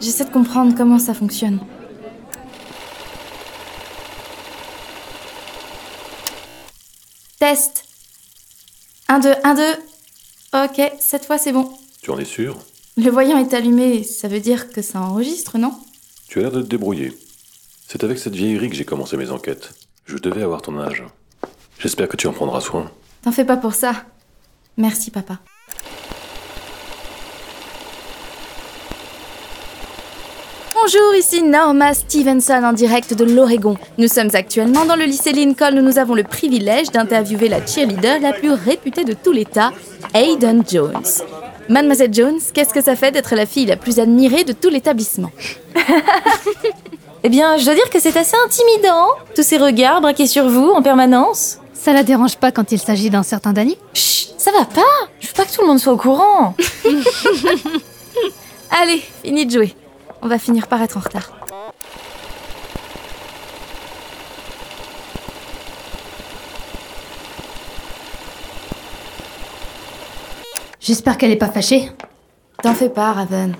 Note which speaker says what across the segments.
Speaker 1: J'essaie de comprendre comment ça fonctionne. Test. 1, 2, 1, 2. Ok, cette fois c'est bon.
Speaker 2: Tu en es sûr?
Speaker 1: Le voyant est allumé, ça veut dire que ça enregistre, non?
Speaker 2: Tu as l'air de te débrouiller. C'est avec cette vieillerie que j'ai commencé mes enquêtes. Je devais avoir ton âge. J'espère que tu en prendras soin.
Speaker 1: T'en fais pas pour ça. Merci, papa. Bonjour, ici Norma Stevenson en direct de l'Oregon. Nous sommes actuellement dans le lycée Lincoln où nous avons le privilège d'interviewer la cheerleader la plus réputée de tout l'État, Hayden Jones. Mademoiselle Jones, qu'est-ce que ça fait d'être la fille la plus admirée de tout l'établissement?
Speaker 3: Eh bien, je dois dire que c'est assez intimidant, tous ces regards braqués sur vous en permanence.
Speaker 4: Ça la dérange pas quand il s'agit d'un certain Danny?
Speaker 3: Chut, ça va pas Je veux pas que tout le monde soit au courant.
Speaker 1: Allez, fini de jouer. On va finir par être en retard.
Speaker 4: J'espère qu'elle est pas fâchée.
Speaker 1: T'en fais pas, Raven.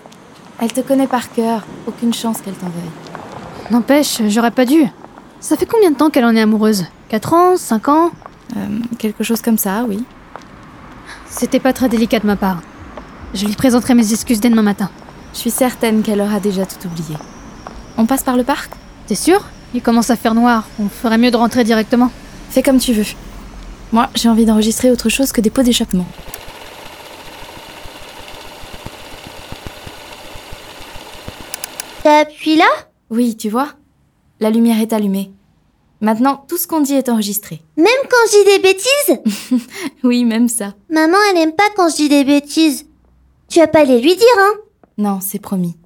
Speaker 1: Elle te connaît par cœur. Aucune chance qu'elle t'en veuille.
Speaker 4: N'empêche, j'aurais pas dû. Ça fait combien de temps qu'elle en est amoureuse? 4 ans? 5 ans?
Speaker 1: Euh, quelque chose comme ça, oui.
Speaker 4: C'était pas très délicat de ma part. Je lui présenterai mes excuses dès demain matin.
Speaker 1: Je suis certaine qu'elle aura déjà tout oublié. On passe par le parc
Speaker 4: T'es sûr? Il commence à faire noir. On ferait mieux de rentrer directement.
Speaker 1: Fais comme tu veux. Moi, j'ai envie d'enregistrer autre chose que des pots d'échappement.
Speaker 5: T'appuies là?
Speaker 1: Oui, tu vois La lumière est allumée. Maintenant, tout ce qu'on dit est enregistré.
Speaker 5: Même quand je dis des bêtises?
Speaker 1: Oui, même ça.
Speaker 5: Maman, elle aime pas quand je dis des bêtises. Tu vas pas les lui dire, hein?
Speaker 1: Non, c'est promis.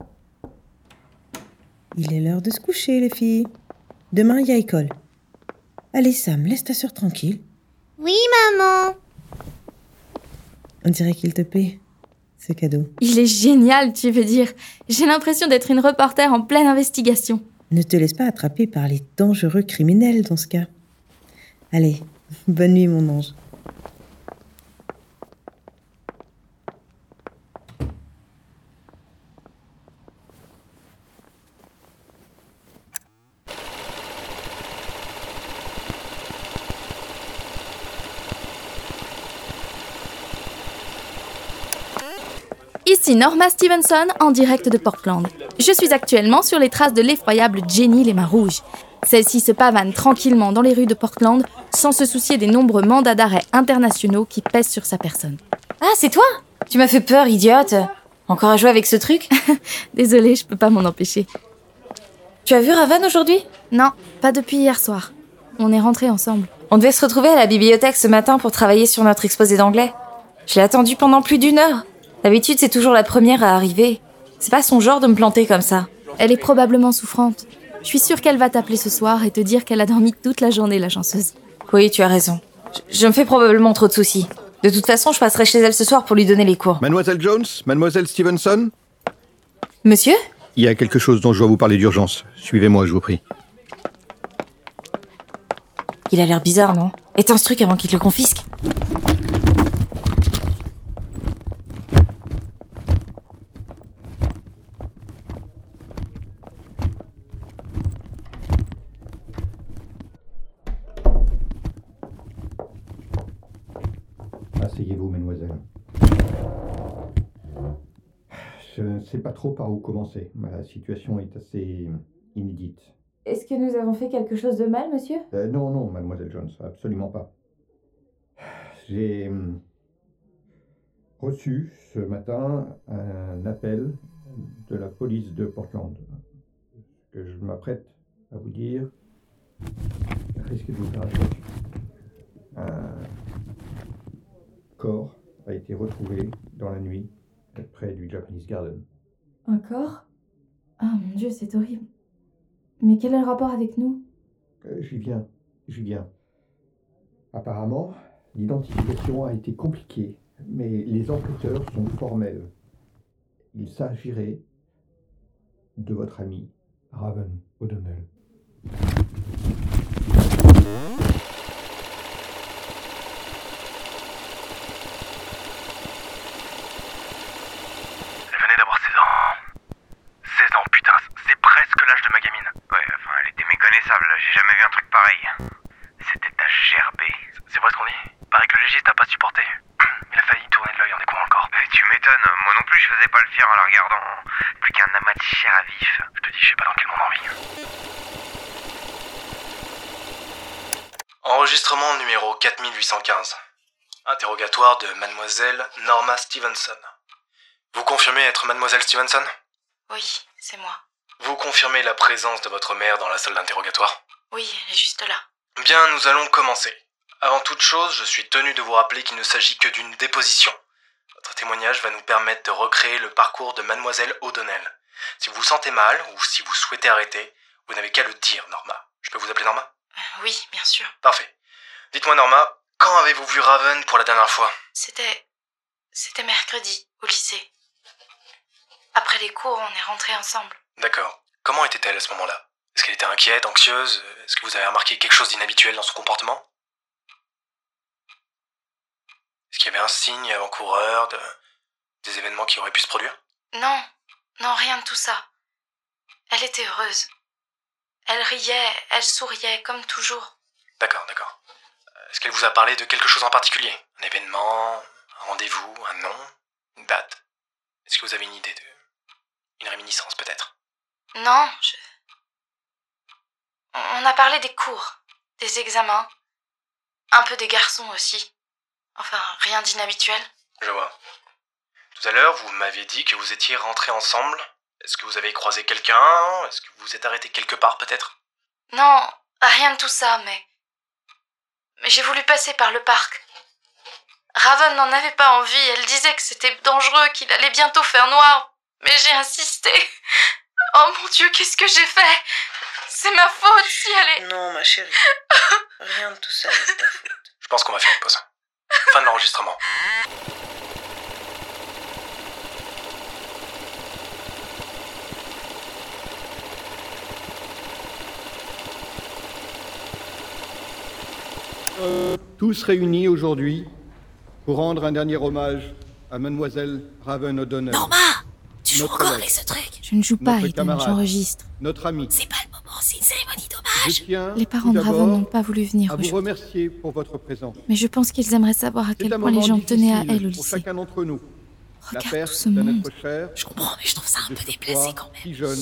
Speaker 6: Il est l'heure de se coucher, les filles. Demain, il y a école. Allez, Sam, laisse ta sœur tranquille.
Speaker 5: Oui, maman.
Speaker 6: On dirait qu'il te plaît. Ce cadeau.
Speaker 1: Il est génial, tu veux dire. J'ai l'impression d'être une reporter en pleine investigation.
Speaker 6: Ne te laisse pas attraper par les dangereux criminels dans ce cas. Allez, bonne nuit, mon ange.
Speaker 1: Ici Norma Stevenson en direct de Portland. Je suis actuellement sur les traces de l'effroyable Jenny les mains rouges. Celle-ci se pavane tranquillement dans les rues de Portland sans se soucier des nombreux mandats d'arrêt internationaux qui pèsent sur sa personne.
Speaker 3: Ah, c'est toi? Tu m'as fait peur, idiote. Encore à jouer avec ce truc?
Speaker 1: Désolée, je peux pas m'en empêcher.
Speaker 3: Tu as vu Raven aujourd'hui?
Speaker 1: Non, pas depuis hier soir. On est rentrés ensemble.
Speaker 3: On devait se retrouver à la bibliothèque ce matin pour travailler sur notre exposé d'anglais. Je l'ai attendu pendant plus d'une heure. D'habitude, c'est toujours la première à arriver. C'est pas son genre de me planter comme ça.
Speaker 1: Elle est probablement souffrante. Je suis sûre qu'elle va t'appeler ce soir et te dire qu'elle a dormi toute la journée, la chanceuse.
Speaker 3: Oui, tu as raison. Je, je me fais probablement trop de soucis. De toute façon, je passerai chez elle ce soir pour lui donner les cours.
Speaker 7: Mademoiselle Jones, Mademoiselle Stevenson?
Speaker 3: Monsieur?
Speaker 7: Il y a quelque chose dont je dois vous parler d'urgence. Suivez-moi, je vous prie.
Speaker 3: Il a l'air bizarre, non? Éteins ce truc avant qu'il te le confisque.
Speaker 7: Asseyez-vous, mademoiselle. Je ne sais pas trop par où commencer. La situation est assez inédite.
Speaker 3: Est-ce que nous avons fait quelque chose de mal, monsieur?
Speaker 7: Euh, non, non, mademoiselle Jones, absolument pas. J'ai hum, reçu ce matin un appel de la police de Portland. Ce que je m'apprête à vous dire risque de vous faire. Un corps a été retrouvé dans la nuit près du Japanese Garden.
Speaker 1: Encore Ah mon dieu, c'est horrible. Mais quel est le rapport avec nous?
Speaker 7: Euh, j'y viens, j'y viens. Apparemment, l'identification a été compliquée, mais les enquêteurs sont formels. Il s'agirait de votre ami, Raven O'Donnell.
Speaker 8: Elle venait d'avoir 16 ans. pareil. C'était à gerber. C'est vrai ce qu'on dit Paraît que le légiste n'a pas supporté. Il a failli tourner de l'œil en découvrant le corps. Eh, tu m'étonnes, moi non plus je faisais pas le fier en la regardant. Plus qu'un amas de chair à vif. Je te dis, je sais pas dans quel monde on vit.
Speaker 9: Enregistrement numéro 4815. Interrogatoire de mademoiselle Norma Stevenson. Vous confirmez être mademoiselle Stevenson?
Speaker 3: Oui, c'est moi.
Speaker 9: Vous confirmez la présence de votre mère dans la salle d'interrogatoire?
Speaker 3: Oui, elle est juste là.
Speaker 9: Bien, nous allons commencer. Avant toute chose, je suis tenu de vous rappeler qu'il ne s'agit que d'une déposition. Votre témoignage va nous permettre de recréer le parcours de mademoiselle O'Donnell. Si vous vous sentez mal ou si vous souhaitez arrêter, vous n'avez qu'à le dire, Norma. Je peux vous appeler Norma?
Speaker 3: Oui, bien sûr.
Speaker 9: Parfait. Dites-moi, Norma, quand avez-vous vu Raven pour la dernière fois?
Speaker 3: C'était. C'était mercredi, au lycée. Après les cours, on est rentrés ensemble.
Speaker 9: D'accord. Comment était-elle à ce moment-là? Est-ce qu'elle était inquiète, anxieuse? Est-ce que vous avez remarqué quelque chose d'inhabituel dans son comportement? Est-ce qu'il y avait un signe avant-coureur de... des événements qui auraient pu se produire?
Speaker 3: Non, non, rien de tout ça. Elle était heureuse. Elle riait, elle souriait, comme toujours.
Speaker 9: D'accord, d'accord. Est-ce qu'elle vous a parlé de quelque chose en particulier? Un événement Un rendez-vous Un nom Une date? Est-ce que vous avez une idée de... Une réminiscence peut-être?
Speaker 3: Non, je. On a parlé des cours, des examens, un peu des garçons aussi. Enfin, rien d'inhabituel.
Speaker 9: Je vois. Tout à l'heure, vous m'aviez dit que vous étiez rentrés ensemble. Est-ce que vous avez croisé quelqu'un? Est-ce que vous vous êtes arrêté quelque part peut-être?
Speaker 3: Non, rien de tout ça, mais. Mais j'ai voulu passer par le parc. Raven n'en avait pas envie, elle disait que c'était dangereux, qu'il allait bientôt faire noir. Mais j'ai insisté. Oh mon dieu, qu'est-ce que j'ai fait? C'est ma faute si elle est.
Speaker 6: Non, ma chérie. Rien de tout ça n'est ta faute.
Speaker 9: Je pense qu'on va faire une pause. Fin de l'enregistrement.
Speaker 7: Tous réunis aujourd'hui pour rendre un dernier hommage à mademoiselle Raven O'Donnell.
Speaker 3: Norma Tu joues
Speaker 7: Notre
Speaker 3: encore avec ce truc
Speaker 1: Je ne joue pas,
Speaker 7: camarade.
Speaker 1: j'enregistre.
Speaker 7: Notre ami.
Speaker 3: C'est pas le moment, c'est une cérémonie d'hommage.
Speaker 1: Les parents
Speaker 7: d'abord
Speaker 1: n'ont pas voulu venir
Speaker 7: à vous remercier pour votre présence.
Speaker 1: Mais je pense qu'ils aimeraient savoir à quel point les gens tenaient à elle au
Speaker 7: pour chacun d'entre nous. La
Speaker 1: Regarde
Speaker 7: perte
Speaker 1: tout ce
Speaker 7: d'un
Speaker 1: monde.
Speaker 7: être cher,
Speaker 3: Je comprends, mais je trouve ça un peu déplacé quand même.
Speaker 7: si jeune,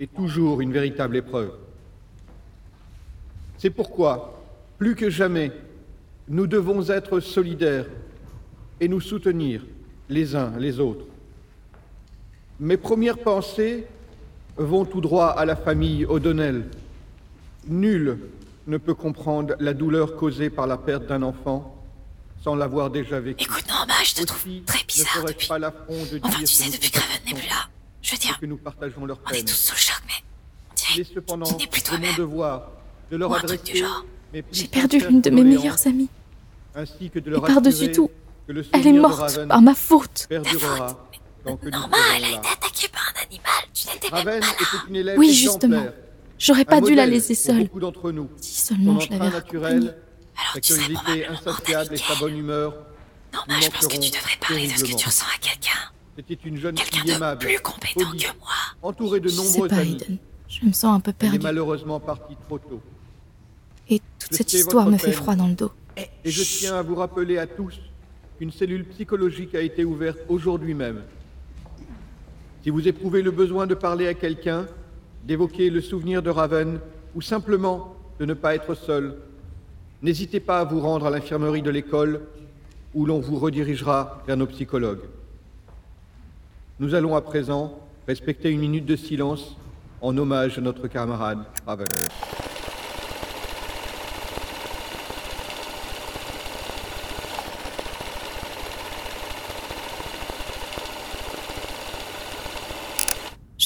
Speaker 7: est toujours une véritable épreuve. C'est pourquoi, plus que jamais, nous devons être solidaires et nous soutenir les uns les autres. Mes premières pensées vont tout droit à la famille O'Donnell. Nul ne peut comprendre la douleur causée par la perte d'un enfant sans l'avoir déjà vécu.
Speaker 3: Écoute, Norma, je te trouve très bizarre depuis.
Speaker 7: pas l'affront de
Speaker 3: Enfin,
Speaker 7: dire
Speaker 3: tu sais,
Speaker 7: que nous
Speaker 3: depuis que Raven n'est plus là. Je veux dire,
Speaker 7: que nous partageons leur
Speaker 3: on est
Speaker 7: peine.
Speaker 3: tous sous le choc, mais. On
Speaker 7: Il est
Speaker 3: dirait
Speaker 7: cependant
Speaker 3: qu'il n'est plus
Speaker 7: mon
Speaker 3: toi-même.
Speaker 7: devoir de leur
Speaker 3: Ou un truc
Speaker 7: adresser
Speaker 3: du genre.
Speaker 1: J'ai perdu l'une de mes meilleures amies.
Speaker 7: ainsi que de
Speaker 1: Et par-dessus tout, elle est morte par ma faute.
Speaker 7: perdurera tant que nous
Speaker 3: Norma, elle a été attaquée par un animal. Tu n'étais même pas là.
Speaker 7: était une élève
Speaker 1: Oui, justement. J'aurais
Speaker 7: un
Speaker 1: pas dû la laisser
Speaker 7: pour
Speaker 1: seule.
Speaker 7: beaucoup nous.
Speaker 1: Si seulement je l'avais raccompagnée.
Speaker 7: naturel,
Speaker 3: Alors,
Speaker 7: sa
Speaker 3: tu sais,
Speaker 7: insatiable et sa bonne humeur
Speaker 3: Norma, je pense que tu devrais parler de ce que tu ressens à quelqu'un.
Speaker 7: C'était une jeune
Speaker 3: Quelqu'un
Speaker 7: fille
Speaker 3: de
Speaker 7: aimable,
Speaker 3: plus compétent
Speaker 7: polie,
Speaker 3: que moi.
Speaker 7: entourée de
Speaker 1: Je sais
Speaker 7: nombreux
Speaker 1: pas,
Speaker 7: amis.
Speaker 1: Aiden. Je me sens un peu
Speaker 7: Elle est
Speaker 1: perdue.
Speaker 7: malheureusement partie trop tôt.
Speaker 1: Et toute
Speaker 7: Je
Speaker 1: cette histoire me fait froid dans le dos.
Speaker 7: Et je tiens à vous rappeler à tous qu'une cellule psychologique a été ouverte aujourd'hui même. Si vous éprouvez le besoin de parler à quelqu'un, d'évoquer le souvenir de Raven, ou simplement de ne pas être seul, n'hésitez pas à vous rendre à l'infirmerie de l'école où l'on vous redirigera vers nos psychologues. Nous allons à présent respecter une minute de silence en hommage à notre camarade Raven.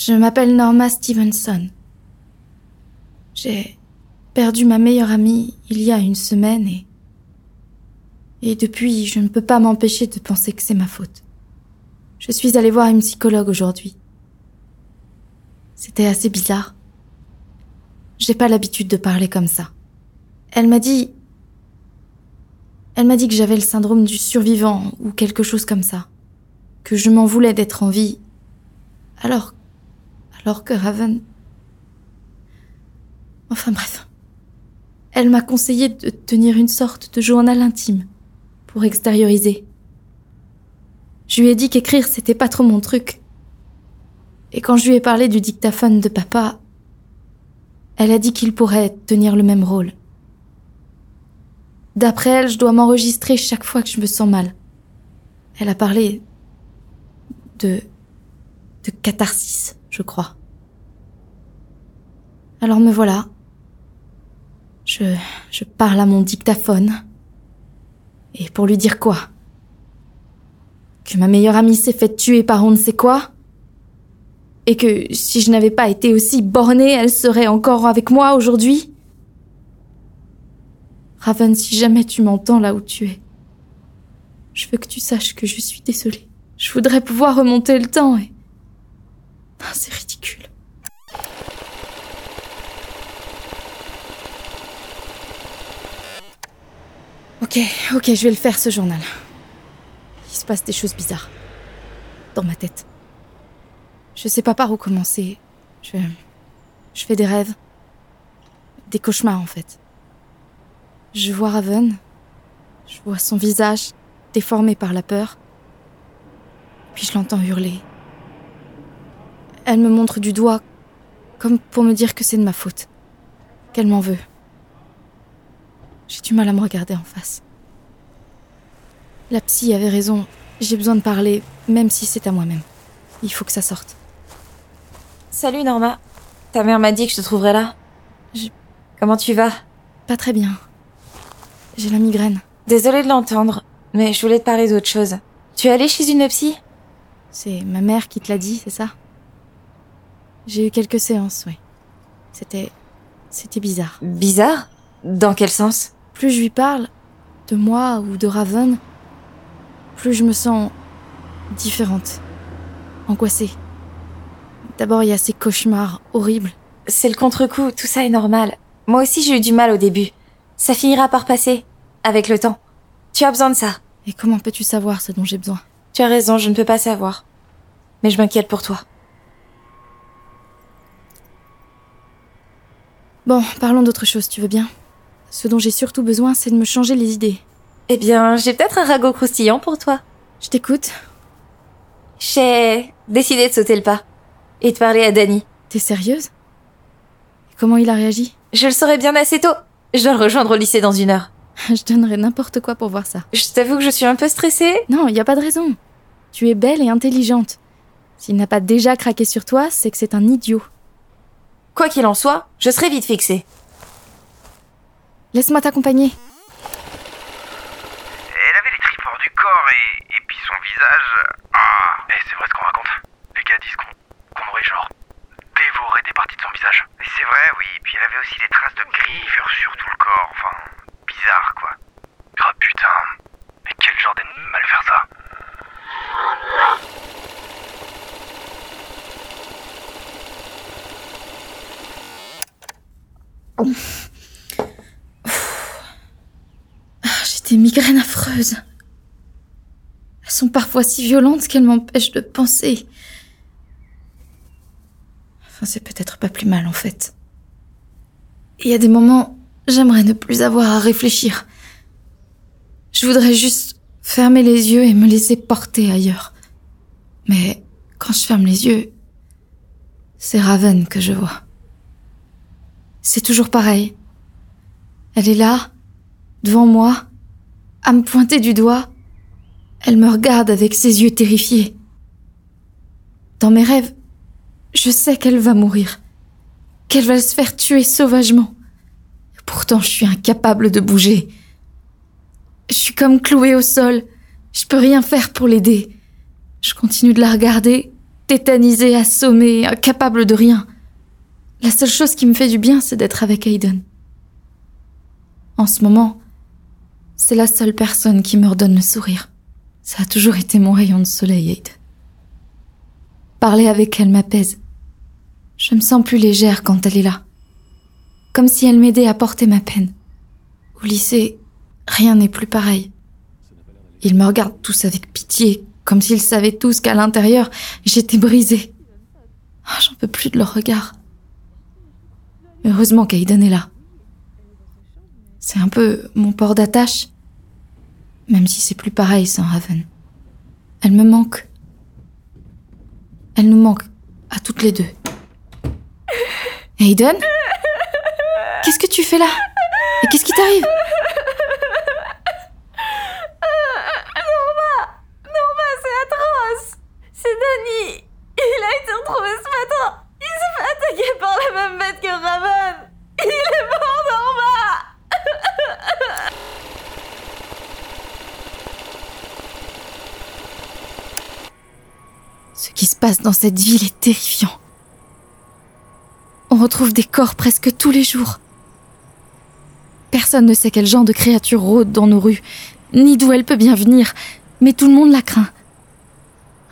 Speaker 1: Je m'appelle Norma Stevenson. J'ai perdu ma meilleure amie il y a une semaine et... Et depuis, je ne peux pas m'empêcher de penser que c'est ma faute. Je suis allée voir une psychologue aujourd'hui. C'était assez bizarre. J'ai pas l'habitude de parler comme ça. Elle m'a dit... Elle m'a dit que j'avais le syndrome du survivant ou quelque chose comme ça. Que je m'en voulais d'être en vie. Alors alors que Raven... Enfin bref. Elle m'a conseillé de tenir une sorte de journal intime pour extérioriser. Je lui ai dit qu'écrire c'était pas trop mon truc. Et quand je lui ai parlé du dictaphone de papa, elle a dit qu'il pourrait tenir le même rôle. D'après elle, je dois m'enregistrer chaque fois que je me sens mal. Elle a parlé de de catharsis, je crois. Alors me voilà. Je je parle à mon dictaphone. Et pour lui dire quoi? Que ma meilleure amie s'est faite tuer par on ne sait quoi? Et que si je n'avais pas été aussi bornée, elle serait encore avec moi aujourd'hui? Raven, si jamais tu m'entends là où tu es, je veux que tu saches que je suis désolée. Je voudrais pouvoir remonter le temps et c'est ridicule. Ok, ok, je vais le faire ce journal. Il se passe des choses bizarres. Dans ma tête. Je sais pas par où commencer. Je. Je fais des rêves. Des cauchemars en fait. Je vois Raven. Je vois son visage déformé par la peur. Puis je l'entends hurler. Elle me montre du doigt, comme pour me dire que c'est de ma faute, qu'elle m'en veut. J'ai du mal à me regarder en face. La psy avait raison, j'ai besoin de parler, même si c'est à moi-même. Il faut que ça sorte.
Speaker 10: Salut Norma. Ta mère m'a dit que je te trouverais là.
Speaker 1: Je-
Speaker 10: Comment tu vas?
Speaker 1: Pas très bien. J'ai la migraine.
Speaker 10: Désolée de l'entendre, mais je voulais te parler d'autre chose. Tu es allée chez une psy?
Speaker 1: C'est ma mère qui te l'a dit, c'est ça? J'ai eu quelques séances, oui. C'était. C'était bizarre.
Speaker 10: Bizarre? Dans quel sens?
Speaker 1: Plus je lui parle, de moi ou de Raven, plus je me sens différente, angoissée. D'abord, il y a ces cauchemars horribles.
Speaker 10: C'est le contre-coup, tout ça est normal. Moi aussi j'ai eu du mal au début. Ça finira par passer, avec le temps. Tu as besoin de ça.
Speaker 1: Et comment peux-tu savoir ce dont j'ai besoin?
Speaker 10: Tu as raison, je ne peux pas savoir. Mais je m'inquiète pour toi.
Speaker 1: Bon, parlons d'autre chose, tu veux bien? Ce dont j'ai surtout besoin, c'est de me changer les idées.
Speaker 10: Eh bien, j'ai peut-être un ragot croustillant pour toi.
Speaker 1: Je t'écoute.
Speaker 10: J'ai décidé de sauter le pas. Et de parler à Danny.
Speaker 1: T'es sérieuse? Comment il a réagi?
Speaker 10: Je le saurai bien assez tôt. Je dois le rejoindre au lycée dans une heure.
Speaker 1: Je donnerais n'importe quoi pour voir ça.
Speaker 10: Je t'avoue que je suis un peu stressée.
Speaker 1: Non, il n'y a pas de raison. Tu es belle et intelligente. S'il n'a pas déjà craqué sur toi, c'est que c'est un idiot.
Speaker 10: Quoi qu'il en soit, je serai vite fixée.
Speaker 1: Laisse-moi t'accompagner.
Speaker 8: Elle avait les tripes hors du corps et, et puis son visage. Ah, et c'est vrai ce qu'on raconte. Les gars disent qu'on aurait genre dévoré des parties de son visage. Et c'est vrai, oui. Et puis elle avait aussi des traces de griffures sur tout le corps. Enfin, bizarre quoi. Ah putain. Mais quel genre de mal faire ça
Speaker 1: J'ai des migraines affreuses. Elles sont parfois si violentes qu'elles m'empêchent de penser. Enfin, c'est peut-être pas plus mal en fait. Il y a des moments, j'aimerais ne plus avoir à réfléchir. Je voudrais juste fermer les yeux et me laisser porter ailleurs. Mais quand je ferme les yeux, c'est Raven que je vois. C'est toujours pareil. Elle est là, devant moi, à me pointer du doigt. Elle me regarde avec ses yeux terrifiés. Dans mes rêves, je sais qu'elle va mourir, qu'elle va se faire tuer sauvagement. Pourtant, je suis incapable de bouger. Je suis comme clouée au sol. Je peux rien faire pour l'aider. Je continue de la regarder, tétanisée, assommée, incapable de rien. La seule chose qui me fait du bien, c'est d'être avec Aiden. En ce moment, c'est la seule personne qui me redonne le sourire. Ça a toujours été mon rayon de soleil, Aiden. Parler avec elle m'apaise. Je me sens plus légère quand elle est là. Comme si elle m'aidait à porter ma peine. Au lycée, rien n'est plus pareil. Ils me regardent tous avec pitié, comme s'ils savaient tous qu'à l'intérieur, j'étais brisée. Ah, J'en peux plus de leur regard. Heureusement qu'Aiden est là. C'est un peu mon port d'attache. Même si c'est plus pareil sans Raven. Elle me manque. Elle nous manque à toutes les deux. Aiden? Qu'est-ce que tu fais là? Et qu'est-ce qui t'arrive
Speaker 10: Norma Norma, c'est atroce C'est Danny Il a été retrouvé ce matin Il s'est fait attaquer par la même bête que Raven Il est mort, Norma
Speaker 1: Ce qui se dans cette ville est terrifiant. On retrouve des corps presque tous les jours. Personne ne sait quel genre de créature rôde dans nos rues, ni d'où elle peut bien venir, mais tout le monde la craint.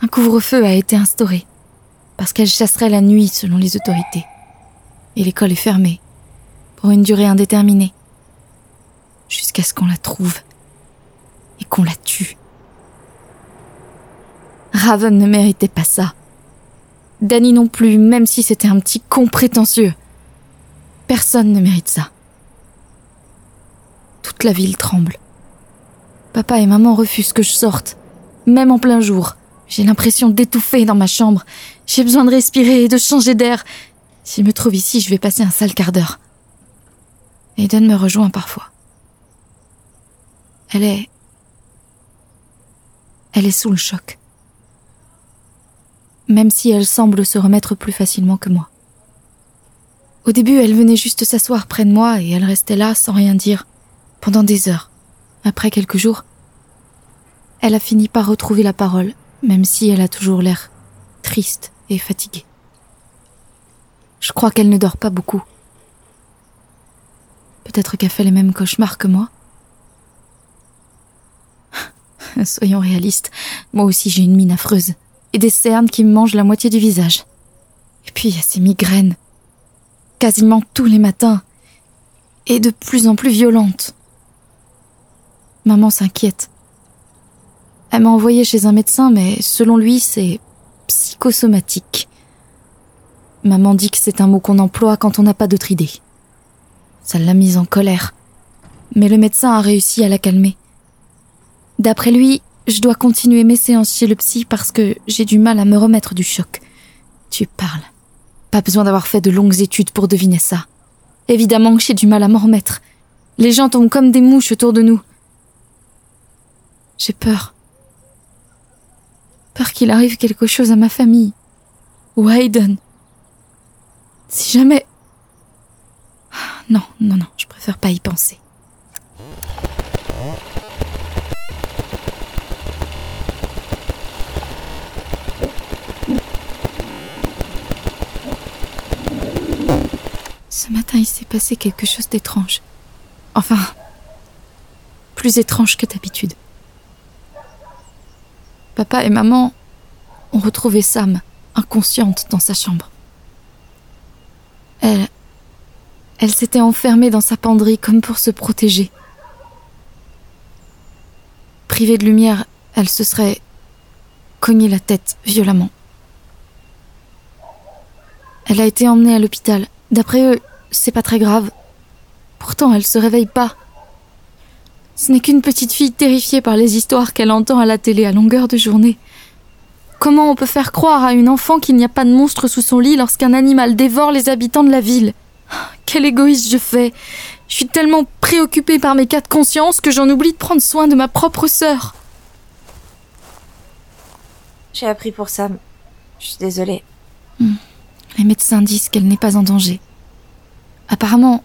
Speaker 1: Un couvre-feu a été instauré, parce qu'elle chasserait la nuit selon les autorités. Et l'école est fermée, pour une durée indéterminée, jusqu'à ce qu'on la trouve et qu'on la tue. Raven ne méritait pas ça. Danny non plus, même si c'était un petit con prétentieux. Personne ne mérite ça. Toute la ville tremble. Papa et maman refusent que je sorte, même en plein jour. J'ai l'impression d'étouffer dans ma chambre. J'ai besoin de respirer et de changer d'air. S'il me trouve ici, je vais passer un sale quart d'heure. Eden me rejoint parfois. Elle est... Elle est sous le choc même si elle semble se remettre plus facilement que moi. Au début, elle venait juste s'asseoir près de moi et elle restait là sans rien dire, pendant des heures. Après quelques jours, elle a fini par retrouver la parole, même si elle a toujours l'air triste et fatiguée. Je crois qu'elle ne dort pas beaucoup. Peut-être qu'elle fait les mêmes cauchemars que moi. Soyons réalistes, moi aussi j'ai une mine affreuse et des cernes qui me mangent la moitié du visage. Et puis il y a ces migraines. Quasiment tous les matins. Et de plus en plus violentes. Maman s'inquiète. Elle m'a envoyé chez un médecin, mais selon lui, c'est psychosomatique. Maman dit que c'est un mot qu'on emploie quand on n'a pas d'autre idée. Ça l'a mise en colère. Mais le médecin a réussi à la calmer. D'après lui, je dois continuer mes séances chez le psy parce que j'ai du mal à me remettre du choc. Tu parles. Pas besoin d'avoir fait de longues études pour deviner ça. Évidemment que j'ai du mal à m'en remettre. Les gens tombent comme des mouches autour de nous. J'ai peur. Peur qu'il arrive quelque chose à ma famille. Ou à Hayden. Si jamais... Non, non, non, je préfère pas y penser. Ce matin, il s'est passé quelque chose d'étrange. Enfin, plus étrange que d'habitude. Papa et maman ont retrouvé Sam, inconsciente, dans sa chambre. Elle. Elle s'était enfermée dans sa penderie comme pour se protéger. Privée de lumière, elle se serait cogné la tête violemment. Elle a été emmenée à l'hôpital. D'après eux, c'est pas très grave. Pourtant, elle se réveille pas. Ce n'est qu'une petite fille terrifiée par les histoires qu'elle entend à la télé à longueur de journée. Comment on peut faire croire à une enfant qu'il n'y a pas de monstre sous son lit lorsqu'un animal dévore les habitants de la ville? Quel égoïste je fais Je suis tellement préoccupée par mes cas de conscience que j'en oublie de prendre soin de ma propre sœur.
Speaker 10: J'ai appris pour Sam. Je suis désolée.
Speaker 1: Hmm. Les médecins disent qu'elle n'est pas en danger. Apparemment,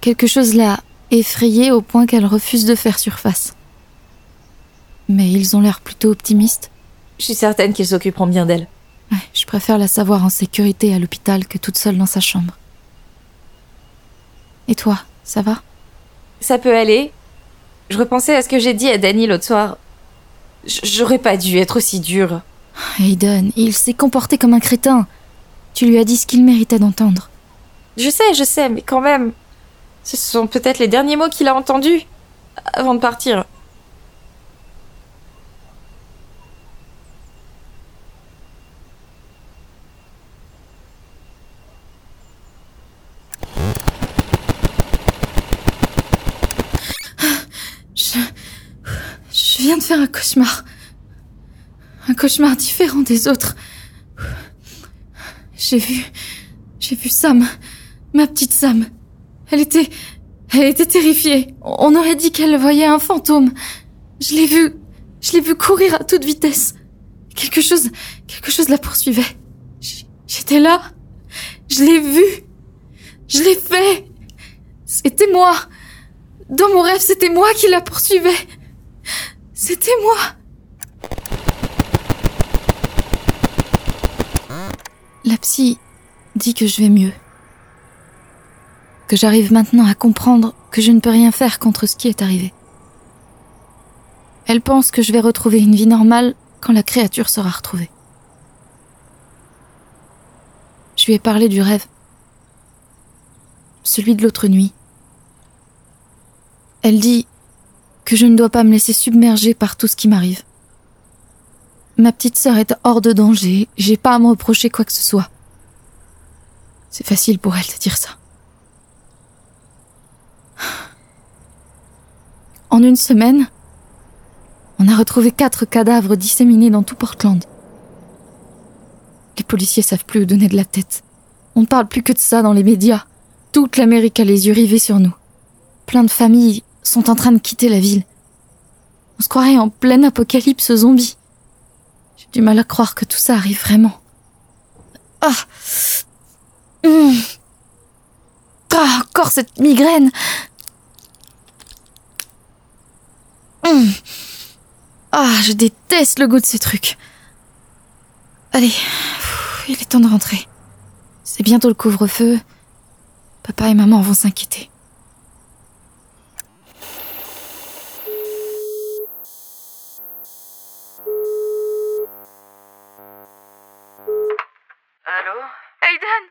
Speaker 1: quelque chose l'a effrayée au point qu'elle refuse de faire surface. Mais ils ont l'air plutôt optimistes.
Speaker 10: Je suis certaine qu'ils s'occuperont bien d'elle.
Speaker 1: Ouais, je préfère la savoir en sécurité à l'hôpital que toute seule dans sa chambre. Et toi, ça va?
Speaker 10: Ça peut aller. Je repensais à ce que j'ai dit à Danny l'autre soir. J'aurais pas dû être aussi dure.
Speaker 1: Aiden, il s'est comporté comme un crétin. Tu lui as dit ce qu'il méritait d'entendre.
Speaker 10: Je sais, je sais, mais quand même. Ce sont peut-être les derniers mots qu'il a entendus avant de partir. Je...
Speaker 1: Viens de faire un cauchemar. Un cauchemar différent des autres. J'ai vu... J'ai vu Sam. Ma petite Sam. Elle était. Elle était terrifiée. On aurait dit qu'elle voyait un fantôme. Je l'ai vue. Je l'ai vue courir à toute vitesse. Quelque chose. Quelque chose la poursuivait. J'étais là. Je l'ai vue. Je l'ai fait. C'était moi. Dans mon rêve, c'était moi qui la poursuivais. C'était moi. La psy dit que je vais mieux. Que j'arrive maintenant à comprendre que je ne peux rien faire contre ce qui est arrivé. Elle pense que je vais retrouver une vie normale quand la créature sera retrouvée. Je lui ai parlé du rêve. Celui de l'autre nuit. Elle dit que je ne dois pas me laisser submerger par tout ce qui m'arrive. Ma petite sœur est hors de danger, j'ai pas à me reprocher quoi que ce soit. C'est facile pour elle de dire ça. En une semaine, on a retrouvé quatre cadavres disséminés dans tout Portland. Les policiers savent plus où donner de la tête. On ne parle plus que de ça dans les médias. Toute l'Amérique a les yeux rivés sur nous. Plein de familles sont en train de quitter la ville. On se croirait en pleine apocalypse zombie. J'ai du mal à croire que tout ça arrive vraiment. Ah Mmh. Ah, encore cette migraine Mmh. Ah, je déteste le goût de ces trucs. Allez, il est temps de rentrer. C'est bientôt le couvre-feu. Papa et maman vont s'inquiéter.
Speaker 10: Allô?
Speaker 3: Aiden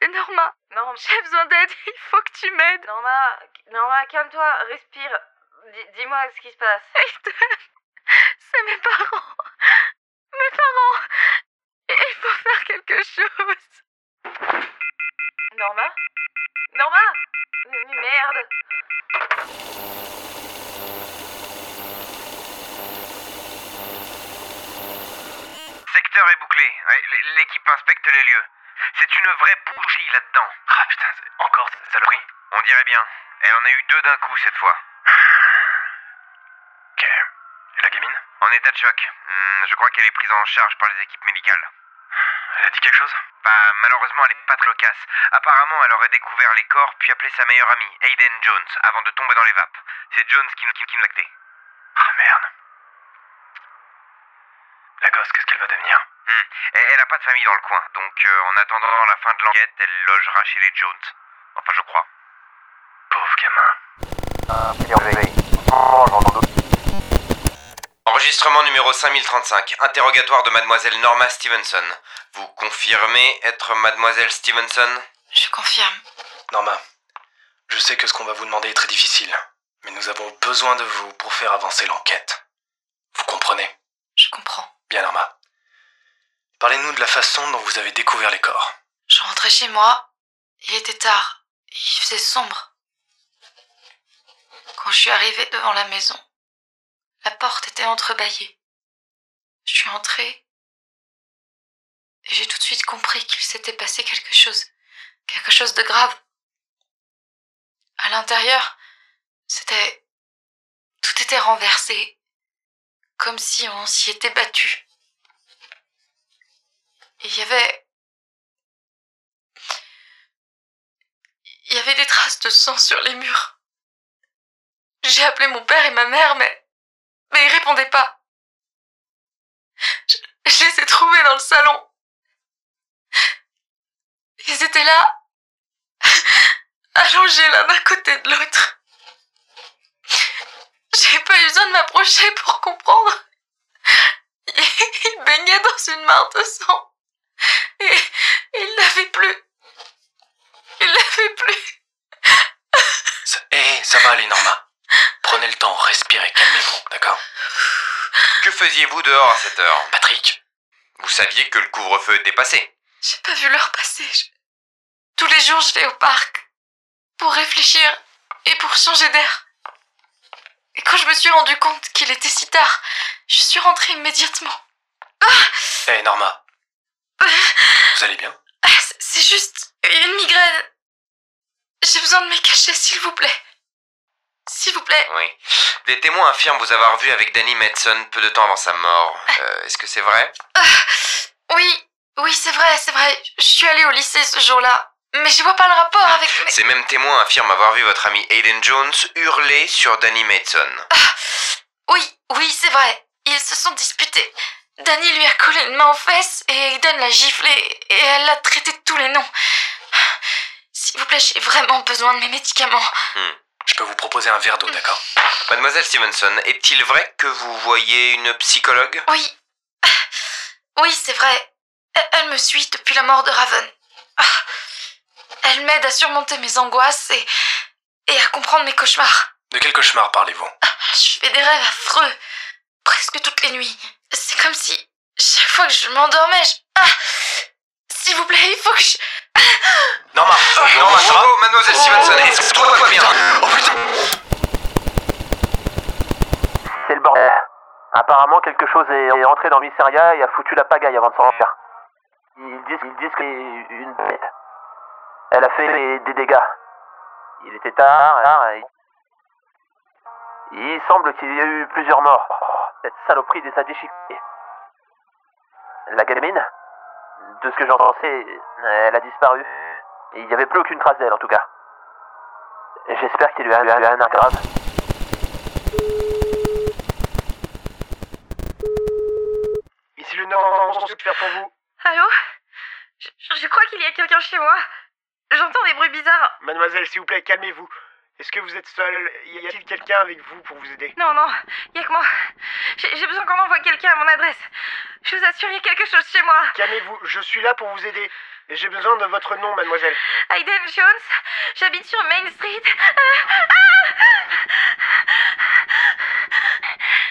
Speaker 3: C'est Norma.
Speaker 10: Non,
Speaker 3: J'ai besoin d'aide, il faut que tu m'aides.
Speaker 10: Norma, Norma, calme-toi, respire. Dis- Dis-moi ce qui se passe.
Speaker 3: C'est mes parents. Mes parents. Il faut faire quelque chose.
Speaker 10: Norma? Norma? Mais Merde
Speaker 8: Secteur est bouclé. L'équipe inspecte les lieux. C'est une vraie bougie là-dedans.
Speaker 9: Ah putain, encore cette saloperie.
Speaker 8: On dirait bien. Elle en a eu deux d'un coup cette fois.
Speaker 9: Ok. Et la gamine?
Speaker 8: En état de choc. Hmm, je crois qu'elle est prise en charge par les équipes médicales.
Speaker 9: Elle a dit quelque chose?
Speaker 8: Bah, malheureusement, elle est pas trop loquace. Apparemment, elle aurait découvert les corps puis appelé sa meilleure amie, Aiden Jones, avant de tomber dans les vapes. C'est Jones qui nous qui, qui lactait.
Speaker 9: Ah merde. La gosse, qu'est-ce qu'elle va devenir?
Speaker 8: Elle, a pas de famille dans le coin, donc euh, en attendant la fin de l'enquête, elle logera chez les Jones. Enfin, je crois.
Speaker 9: Pauvre gamin.
Speaker 8: Enregistrement numéro 5035. Interrogatoire de mademoiselle Norma Stevenson. Vous confirmez être mademoiselle Stevenson?
Speaker 3: Je confirme.
Speaker 9: Norma, je sais que ce qu'on va vous demander est très difficile, mais nous avons besoin de vous pour faire avancer l'enquête. Vous comprenez?
Speaker 3: Je comprends.
Speaker 9: Bien, Norma. Parlez-nous de la façon dont vous avez découvert les corps.
Speaker 3: Je rentrais chez moi. Il était tard. Il faisait sombre. Quand je suis arrivée devant la maison, la porte était entrebâillée. Je suis entrée et j'ai tout de suite compris qu'il s'était passé quelque chose. Quelque chose de grave. À l'intérieur, c'était... Tout était renversé. Comme si on s'y était battu. Il y avait... Il y avait des traces de sang sur les murs. J'ai appelé mon père et ma mère, mais... Mais ils répondaient pas. Je, je les ai trouvés dans le salon. Ils étaient là, allongés l'un à côté de l'autre. J'ai pas eu besoin de m'approcher pour comprendre. Ils baignaient dans une mare de sang. Et, ils l'avaient plus. Ils l'avaient plus.
Speaker 9: Ça, hé, ça va aller, Norma. Prenez le temps, respirez, calmez-vous, d'accord?
Speaker 8: Que faisiez-vous dehors à cette heure?
Speaker 9: Patrick
Speaker 8: Vous saviez que le couvre-feu était passé.
Speaker 3: J'ai pas vu l'heure passer. Je- Tous les jours, je vais au parc. Pour réfléchir et pour changer d'air.
Speaker 1: Et quand je me suis rendu compte qu'il était si tard, je suis rentrée immédiatement.
Speaker 9: Hé Eh, Norma. Vous allez bien?
Speaker 1: Ah, c'est- juste une migraine. J'ai besoin de me cacher, s'il vous plaît. S'il vous plaît.
Speaker 8: Oui. Des témoins affirment vous avoir vu avec Danny Madsen peu de temps avant sa mort. Euh, Est-ce que c'est vrai?
Speaker 1: Oui, oui, c'est vrai, c'est vrai. Je suis allée au lycée ce jour-là. Mais je vois pas le rapport avec... mes-
Speaker 8: Ces mêmes témoins affirment avoir vu votre ami Aiden Jones hurler sur Danny Madsen.
Speaker 1: Oui, oui, c'est vrai. Ils se sont disputés. Danny lui a collé une main aux fesses et Aiden l'a giflé et elle l'a traité de tous les noms. S'il vous plaît, j'ai vraiment besoin de mes médicaments.
Speaker 9: Je peux vous proposer un verre d'eau, d'accord?
Speaker 8: Mademoiselle Stevenson, est-il vrai que vous voyez une psychologue?
Speaker 1: Oui. Oui, c'est vrai. Elle, elle me suit depuis la mort de Raven. Ah. Elle m'aide à surmonter mes angoisses et, et à comprendre mes cauchemars.
Speaker 9: De quel cauchemar parlez-vous?
Speaker 1: Je fais des rêves affreux. Presque toutes les nuits. C'est comme si, chaque fois que je m'endormais, je... Ah S'il vous plaît, il faut que je...
Speaker 9: Norma Norma, ça va
Speaker 8: Oh, Mademoiselle Stevenson, est-ce que tout va bien
Speaker 9: Oh putain
Speaker 11: C'est le bordel. Apparemment, quelque chose est rentré dans Mysteria et a foutu la pagaille avant de s'en sortir. Ils disent, ils disent que c'est une bête. Elle a fait des, des dégâts. Il était tard, tard et... Il semble qu'il y a eu plusieurs morts. Cette saloperie des a déchiquetés. La gamine, de ce que j'entends, c'est... Elle a disparu. Il n'y avait plus aucune trace d'elle, en tout cas. J'espère qu'il lui a lui a rien de grave.
Speaker 12: Ici le Nord, on faire pour vous.
Speaker 10: Allô? Je, je crois qu'il y a quelqu'un chez moi. J'entends des bruits bizarres.
Speaker 12: Mademoiselle, s'il vous plaît, calmez-vous. Est-ce que vous êtes seule Y a-t-il quelqu'un avec vous pour vous aider?
Speaker 10: Non, non, y a que moi. J'ai besoin qu'on envoie quelqu'un à mon adresse. Je vous assure, y a quelque chose chez moi.
Speaker 12: Calmez-vous, je suis là pour vous aider. J'ai besoin de votre nom, mademoiselle.
Speaker 10: Aiden Jones, j'habite sur Main Street. Ah, ah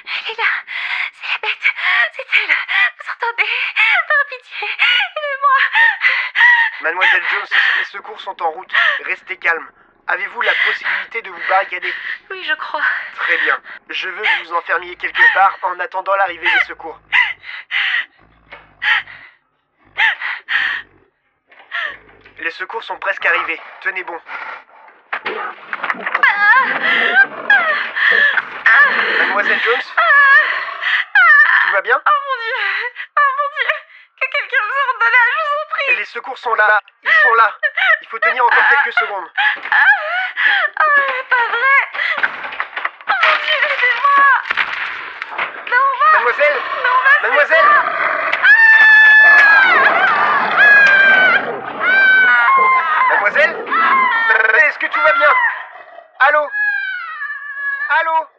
Speaker 10: Elle est là, c'est la bête, c'est elle. Vous entendez? Par pitié, aidez-moi.
Speaker 12: Mademoiselle Jones, les secours sont en route. Restez calme. Avez-vous la possibilité de vous barricader?
Speaker 10: Oui, je crois.
Speaker 12: Très bien. Je veux que vous enfermiez quelque part en attendant l'arrivée des secours. Les secours sont presque arrivés. Tenez bon. Mademoiselle Jones? Tout va bien?
Speaker 10: Oh mon dieu quelqu'un me de là, je vous en prie
Speaker 12: Les secours sont là. Ils sont là. Il faut tenir encore quelques secondes.
Speaker 10: Ah, pas vrai. Oh mon dieu, aidez-moi. Norma
Speaker 12: Mademoiselle
Speaker 10: Norma, c'est
Speaker 12: Mademoiselle. Mademoiselle Est-ce que tout va bien? Allô? Allô?